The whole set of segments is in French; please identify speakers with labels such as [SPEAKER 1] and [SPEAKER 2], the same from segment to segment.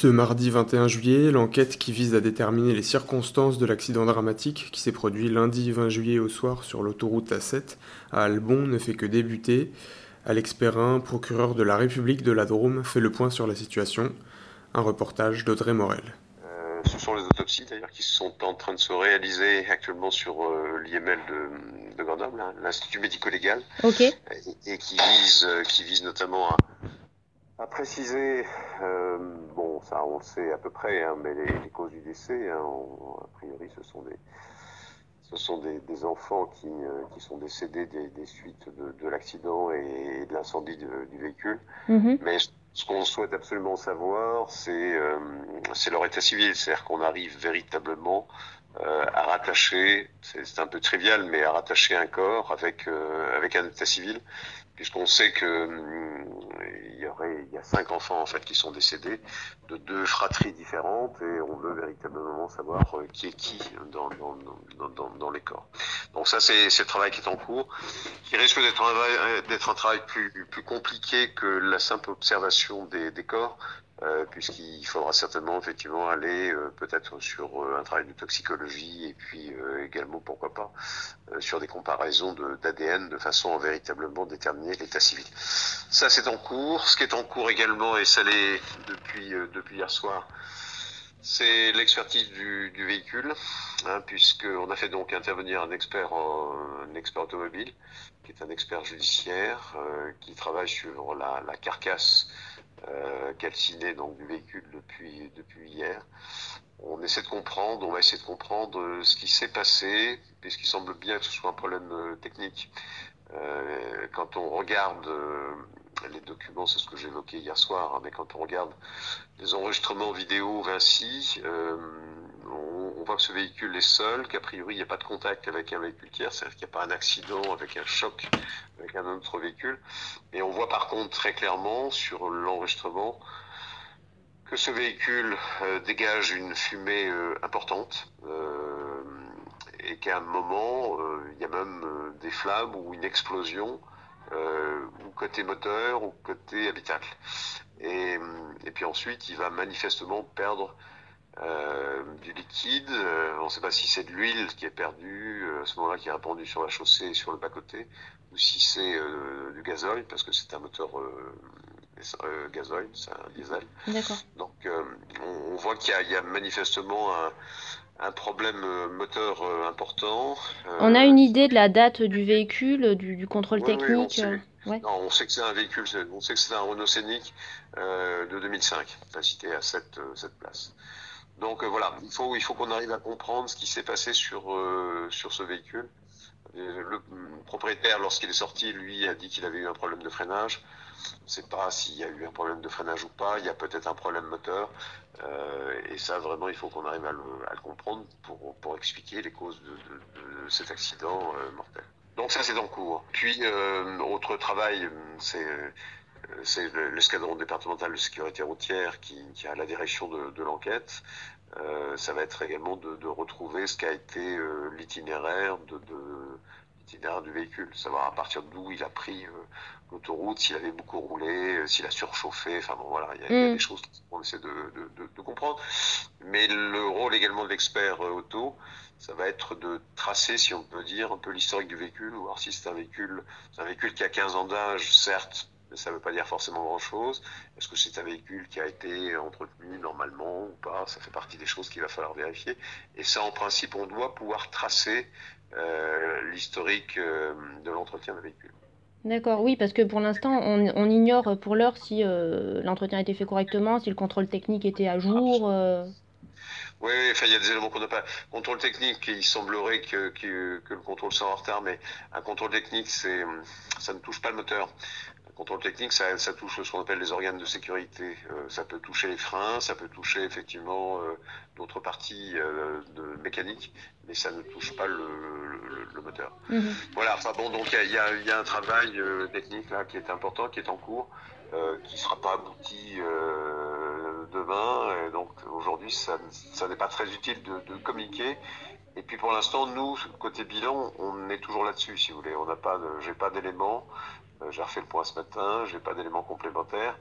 [SPEAKER 1] Ce mardi 21 juillet, l'enquête qui vise à déterminer les circonstances de l'accident dramatique qui s'est produit lundi 20 juillet au soir sur l'autoroute A7 à Albon ne fait que débuter. Alex Perrin, procureur de la République de la Drôme, fait le point sur la situation. Un reportage d'Audrey Morel.
[SPEAKER 2] Euh, ce sont les autopsies d'ailleurs qui sont en train de se réaliser actuellement sur euh, l'IML de, de Grenoble, hein, l'Institut médico-légal,
[SPEAKER 3] Ok.
[SPEAKER 2] et, et qui vise, euh, qui vise notamment à, à préciser, euh, bon ça on le sait à peu près, hein, mais les, les causes du décès, hein, on- a priori ce sont des, ce sont des, des enfants qui, euh, qui sont décédés des, des suites de, de l'accident et de l'incendie du véhicule.
[SPEAKER 3] Mhm.
[SPEAKER 2] Mais ce qu'on souhaite absolument savoir, c'est euh, c'est leur état civil, c'est-à-dire qu'on arrive véritablement euh, à rattacher, c'est un peu trivial, mais à rattacher un corps avec euh, avec un état civil, puisqu'on sait que il y a cinq enfants en fait qui sont décédés de deux fratries différentes et on veut véritablement savoir euh, qui est qui dans dans dans, les corps. Donc ça c'est le travail qui est en cours qui risque d'être un, un travail plus, plus compliqué que la simple observation des, des corps, euh, puisqu'il faudra certainement effectivement aller euh, peut-être sur euh, un travail de toxicologie et puis également, pourquoi pas, sur des comparaisons d'ADN de, façon à véritablement déterminer l'état civil. Ça, c'est en cours. Ce qui est en cours également, et ça l'est depuis, depuis hier soir, c'est l'expertise du, véhicule, hein, puisqu'on a fait donc intervenir un expert, un expert automobile, qui est un expert judiciaire, euh, qui travaille sur la, carcasse euh, calcinée donc du véhicule depuis, depuis hier. On essaie de comprendre, on va essayer de comprendre euh, ce qui s'est passé, puisqu'il semble bien que ce soit un problème technique. Quand on regarde les documents, c'est ce que j'évoquais hier soir, hein, mais quand on regarde les enregistrements vidéo Vinci, euh, on, voit que ce véhicule est seul, qu'a priori il n'y a pas de contact avec un véhicule tiers, c'est-à-dire qu'il n'y a pas un accident avec un choc avec un autre véhicule. Et on voit par contre très clairement sur l'enregistrement que ce véhicule euh, dégage une fumée euh, importante et qu'à un moment il y a même des flammes ou une explosion euh, ou côté moteur ou côté habitacle. Et, et puis ensuite, il va manifestement perdre euh, du liquide. Euh, on ne sait pas si c'est de l'huile qui est perdue euh, à ce moment-là, qui est répandue sur la chaussée et sur le bas-côté, ou si c'est euh, du gasoil, parce que c'est un moteur euh, euh, gasoil, c'est un diesel. Donc euh, on, on voit qu'il y a manifestement un, un problème euh, moteur euh, important. Euh,
[SPEAKER 3] On a une idée de la date du véhicule, du, du contrôle
[SPEAKER 2] Oui, oui, on
[SPEAKER 3] technique
[SPEAKER 2] sait.
[SPEAKER 3] Ouais.
[SPEAKER 2] Non, on sait que c'est un véhicule, on sait que c'est un Renault Scénic euh, de 2005, incité à cette, cette place. Donc euh, voilà, il faut, il faut qu'on arrive à comprendre ce qui s'est passé sur, euh, sur ce véhicule. Le propriétaire, lorsqu'il est sorti, lui a dit qu'il avait eu un problème de freinage. On ne sait pas s'il y a eu un problème de freinage ou pas. Il y a peut-être un problème moteur. Euh, et ça, vraiment, il faut qu'on arrive à le, comprendre pour, pour expliquer les causes de, cet accident euh, mortel. Donc ça, c'est en cours. Puis, euh, autre travail, c'est c'est le- l'escadron départemental de sécurité routière qui, a la direction de, l'enquête. Ça va être également de, retrouver ce qu'a été l'itinéraire de l'itinéraire du véhicule, savoir à partir d'où il a pris euh, l'autoroute, s'il avait beaucoup roulé, euh, s'il a surchauffé. Enfin bon, voilà, il y a, il y a
[SPEAKER 3] Mm.
[SPEAKER 2] des choses qu'on essaie de, de, de, de comprendre. Mais le rôle également de l'expert euh, auto, ça va être de tracer, si on peut dire, un peu l'historique du véhicule, voir si c'est un véhicule, un véhicule qui a 15 ans d'âge, certes, ça ne veut pas dire forcément grand-chose. Est-ce que c'est un véhicule qui a été entretenu normalement ou pas? Ça fait partie des choses qu'il va falloir vérifier. Et ça, en principe, on doit pouvoir tracer euh, l'historique euh, de l'entretien d'un véhicule.
[SPEAKER 3] D'accord, oui, parce que pour l'instant, on, on ignore pour l'heure si euh, l'entretien a été fait correctement, si le contrôle technique était à jour. Euh.
[SPEAKER 2] Oui, enfin, il y a des éléments qu'on n'a pas. Contrôle technique, il semblerait que, que, que, le contrôle soit en retard, mais un contrôle technique, c'est, ça ne touche pas le moteur. Un contrôle technique, ça, ça touche ce qu'on appelle les organes de sécurité. Euh, ça peut toucher les freins, ça peut toucher effectivement euh, d'autres parties euh, de mécanique, mais ça ne touche pas le, le, le moteur.
[SPEAKER 3] Mhm.
[SPEAKER 2] Voilà. Enfin bon, donc il y a, y a, un travail euh, technique là qui est important, qui est en cours, euh, qui sera pas abouti demain. Et donc aujourd'hui, ça, ça n'est pas très utile de, de, communiquer. Et puis pour l'instant, nous, côté bilan, on est toujours là-dessus, si vous voulez. On n'a pas, j'ai pas d'éléments. Euh, j'ai refait le point ce matin. J'ai pas d'éléments complémentaires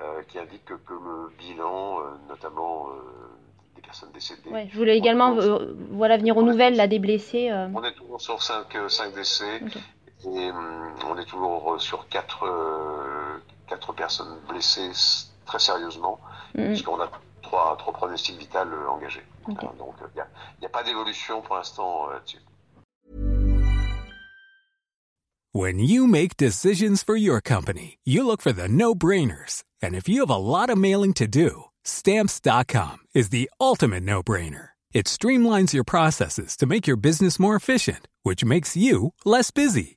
[SPEAKER 2] euh, qui indiquent que, que le bilan, euh, notamment des personnes décédées.
[SPEAKER 3] Ouais, je voulais également, voilà, venir aux nouvelles là des blessés.
[SPEAKER 2] On est toujours sur 5, 5 décès. Okay. Et hum, on est toujours sur 4, 4 personnes blessées très sérieusement, mm -hmm. puisqu'on a trois, trois pronostics vitaux engagés.
[SPEAKER 3] Okay.
[SPEAKER 2] Donc il n'y a, a, pas d'évolution pour l'instant là-dessus.
[SPEAKER 4] When you make decisions for your company, you look for the no-brainers. And if you have a lot of mailing to do, stamps.com is the ultimate no-brainer. It streamlines your processes to make your business more efficient, which makes you less busy.